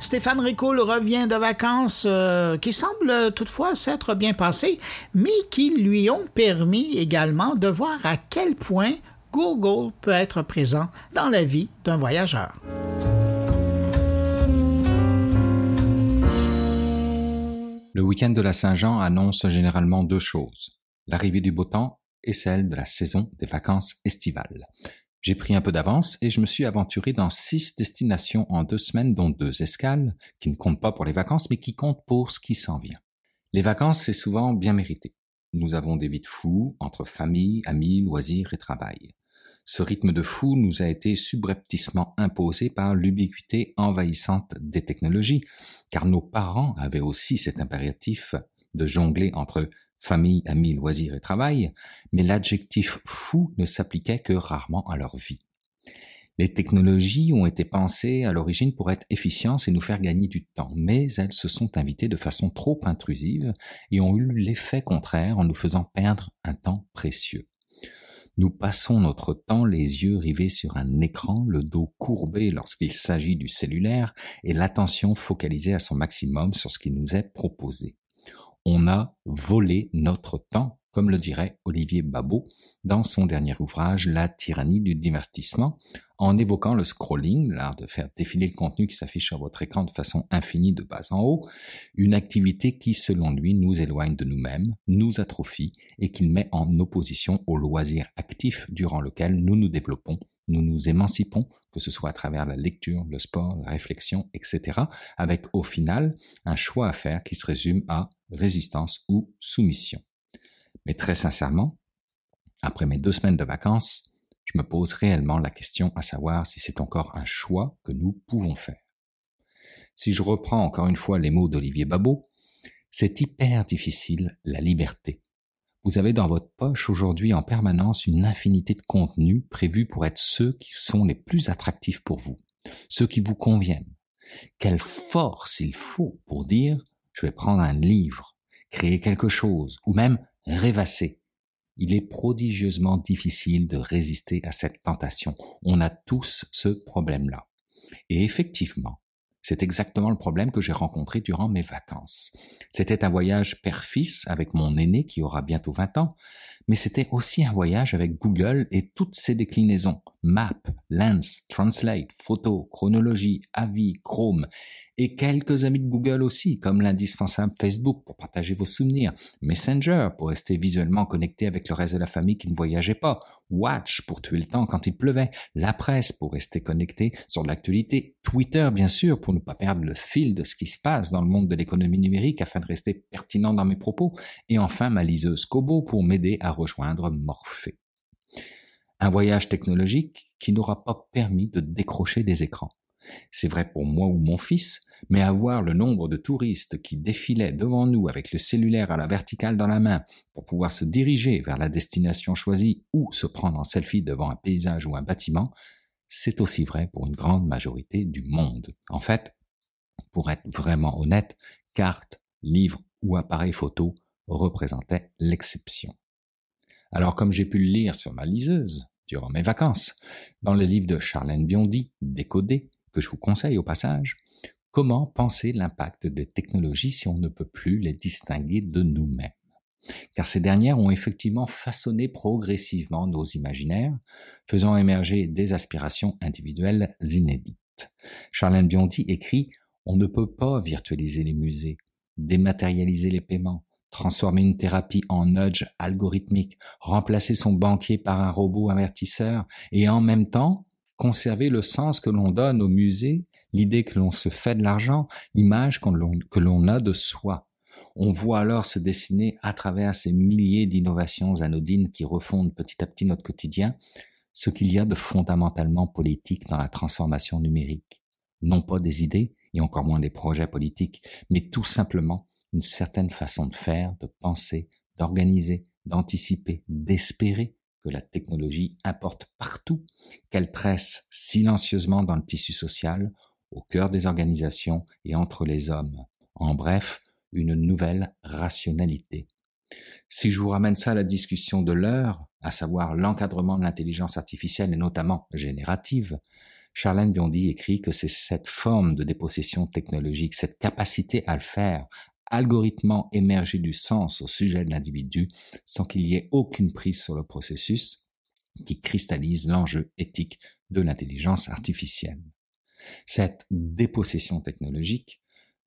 Stéphane Ricoul revient de vacances euh, qui semblent toutefois s'être bien passées, mais qui lui ont permis également de voir à quel point Google peut être présent dans la vie d'un voyageur. Le week-end de la Saint-Jean annonce généralement deux choses, l'arrivée du beau temps et celle de la saison des vacances estivales. J'ai pris un peu d'avance et je me suis aventuré dans six destinations en deux semaines, dont deux escales, qui ne comptent pas pour les vacances, mais qui comptent pour ce qui s'en vient. Les vacances, c'est souvent bien mérité. Nous avons des vies de fous entre famille, amis, loisirs et travail. Ce rythme de fou nous a été subrepticement imposé par l'ubiquité envahissante des technologies, car nos parents avaient aussi cet impératif de jongler entre famille, amis, loisirs et travail, mais l'adjectif fou ne s'appliquait que rarement à leur vie. Les technologies ont été pensées à l'origine pour être efficientes et nous faire gagner du temps, mais elles se sont invitées de façon trop intrusive et ont eu l'effet contraire en nous faisant perdre un temps précieux. Nous passons notre temps les yeux rivés sur un écran, le dos courbé lorsqu'il s'agit du cellulaire et l'attention focalisée à son maximum sur ce qui nous est proposé on a volé notre temps, comme le dirait Olivier Babot dans son dernier ouvrage La tyrannie du divertissement, en évoquant le scrolling, l'art de faire défiler le contenu qui s'affiche sur votre écran de façon infinie de bas en haut, une activité qui, selon lui, nous éloigne de nous-mêmes, nous atrophie et qu'il met en opposition au loisir actif durant lequel nous nous développons, nous nous émancipons, que ce soit à travers la lecture, le sport, la réflexion, etc., avec au final un choix à faire qui se résume à résistance ou soumission. Mais très sincèrement, après mes deux semaines de vacances, je me pose réellement la question à savoir si c'est encore un choix que nous pouvons faire. Si je reprends encore une fois les mots d'Olivier Babot, c'est hyper difficile la liberté. Vous avez dans votre poche aujourd'hui en permanence une infinité de contenus prévus pour être ceux qui sont les plus attractifs pour vous, ceux qui vous conviennent. Quelle force il faut pour dire je vais prendre un livre, créer quelque chose, ou même rêvasser. Il est prodigieusement difficile de résister à cette tentation. On a tous ce problème-là. Et effectivement, c'est exactement le problème que j'ai rencontré durant mes vacances. C'était un voyage père-fils avec mon aîné qui aura bientôt 20 ans, mais c'était aussi un voyage avec Google et toutes ses déclinaisons. Map, Lens, Translate, Photo, Chronologie, Avis, Chrome et quelques amis de Google aussi, comme l'indispensable Facebook pour partager vos souvenirs, Messenger pour rester visuellement connecté avec le reste de la famille qui ne voyageait pas, Watch pour tuer le temps quand il pleuvait, la presse pour rester connecté sur l'actualité, Twitter bien sûr pour ne pas perdre le fil de ce qui se passe dans le monde de l'économie numérique afin de rester pertinent dans mes propos, et enfin ma liseuse Kobo pour m'aider à rejoindre Morphée. Un voyage technologique qui n'aura pas permis de décrocher des écrans. C'est vrai pour moi ou mon fils, mais avoir le nombre de touristes qui défilaient devant nous avec le cellulaire à la verticale dans la main pour pouvoir se diriger vers la destination choisie ou se prendre en selfie devant un paysage ou un bâtiment, c'est aussi vrai pour une grande majorité du monde. En fait, pour être vraiment honnête, carte, livre ou appareil photo représentaient l'exception. Alors comme j'ai pu le lire sur ma liseuse durant mes vacances, dans le livre de Charlène Biondi, Décodé, que je vous conseille au passage, comment penser l'impact des technologies si on ne peut plus les distinguer de nous-mêmes? Car ces dernières ont effectivement façonné progressivement nos imaginaires, faisant émerger des aspirations individuelles inédites. Charlène Biondi écrit On ne peut pas virtualiser les musées, dématérialiser les paiements, transformer une thérapie en nudge algorithmique, remplacer son banquier par un robot avertisseur, et en même temps conserver le sens que l'on donne au musée, l'idée que l'on se fait de l'argent, l'image que l'on a de soi. On voit alors se dessiner à travers ces milliers d'innovations anodines qui refondent petit à petit notre quotidien, ce qu'il y a de fondamentalement politique dans la transformation numérique. Non pas des idées, et encore moins des projets politiques, mais tout simplement une certaine façon de faire, de penser, d'organiser, d'anticiper, d'espérer, que la technologie importe partout, qu'elle tresse silencieusement dans le tissu social, au cœur des organisations et entre les hommes. En bref, une nouvelle rationalité. Si je vous ramène ça à la discussion de l'heure, à savoir l'encadrement de l'intelligence artificielle et notamment générative, Charlène Biondi écrit que c'est cette forme de dépossession technologique, cette capacité à le faire, algorithmement émerger du sens au sujet de l'individu sans qu'il y ait aucune prise sur le processus qui cristallise l'enjeu éthique de l'intelligence artificielle. Cette dépossession technologique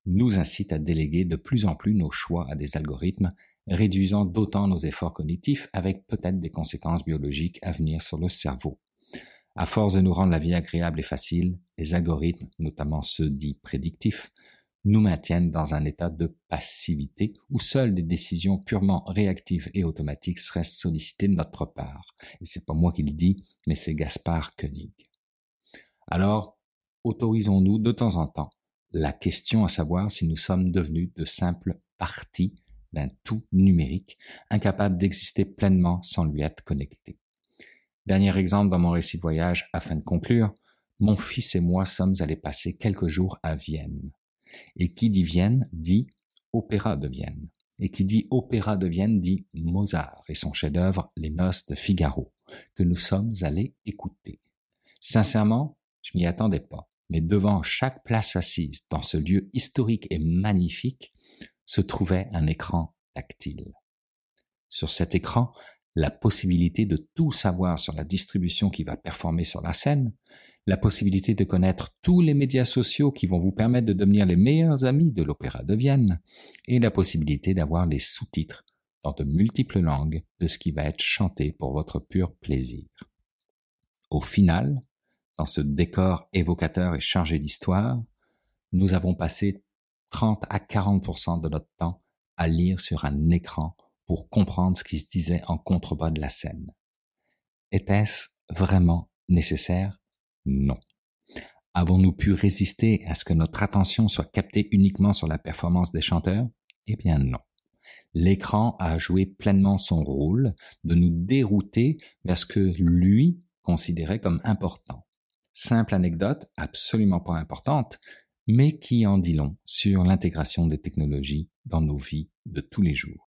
nous incite à déléguer de plus en plus nos choix à des algorithmes, réduisant d'autant nos efforts cognitifs avec peut-être des conséquences biologiques à venir sur le cerveau. À force de nous rendre la vie agréable et facile, les algorithmes, notamment ceux dits prédictifs, nous maintiennent dans un état de passivité où seules des décisions purement réactives et automatiques seraient sollicitées de notre part. Et c'est pas moi qui le dis, mais c'est Gaspard Koenig. Alors, autorisons-nous de temps en temps la question à savoir si nous sommes devenus de simples parties d'un tout numérique, incapable d'exister pleinement sans lui être connecté. Dernier exemple dans mon récit voyage afin de conclure, mon fils et moi sommes allés passer quelques jours à Vienne. Et qui dit Vienne dit opéra de Vienne. Et qui dit opéra de Vienne dit Mozart et son chef-d'œuvre Les Noces de Figaro, que nous sommes allés écouter. Sincèrement, je m'y attendais pas, mais devant chaque place assise dans ce lieu historique et magnifique se trouvait un écran tactile. Sur cet écran, la possibilité de tout savoir sur la distribution qui va performer sur la scène, la possibilité de connaître tous les médias sociaux qui vont vous permettre de devenir les meilleurs amis de l'Opéra de Vienne, et la possibilité d'avoir les sous-titres dans de multiples langues de ce qui va être chanté pour votre pur plaisir. Au final, dans ce décor évocateur et chargé d'histoire, nous avons passé 30 à 40% de notre temps à lire sur un écran pour comprendre ce qui se disait en contrebas de la scène. Était-ce vraiment nécessaire non. Avons-nous pu résister à ce que notre attention soit captée uniquement sur la performance des chanteurs? Eh bien non. L'écran a joué pleinement son rôle de nous dérouter vers ce que lui considérait comme important. Simple anecdote, absolument pas importante, mais qui en dit long sur l'intégration des technologies dans nos vies de tous les jours.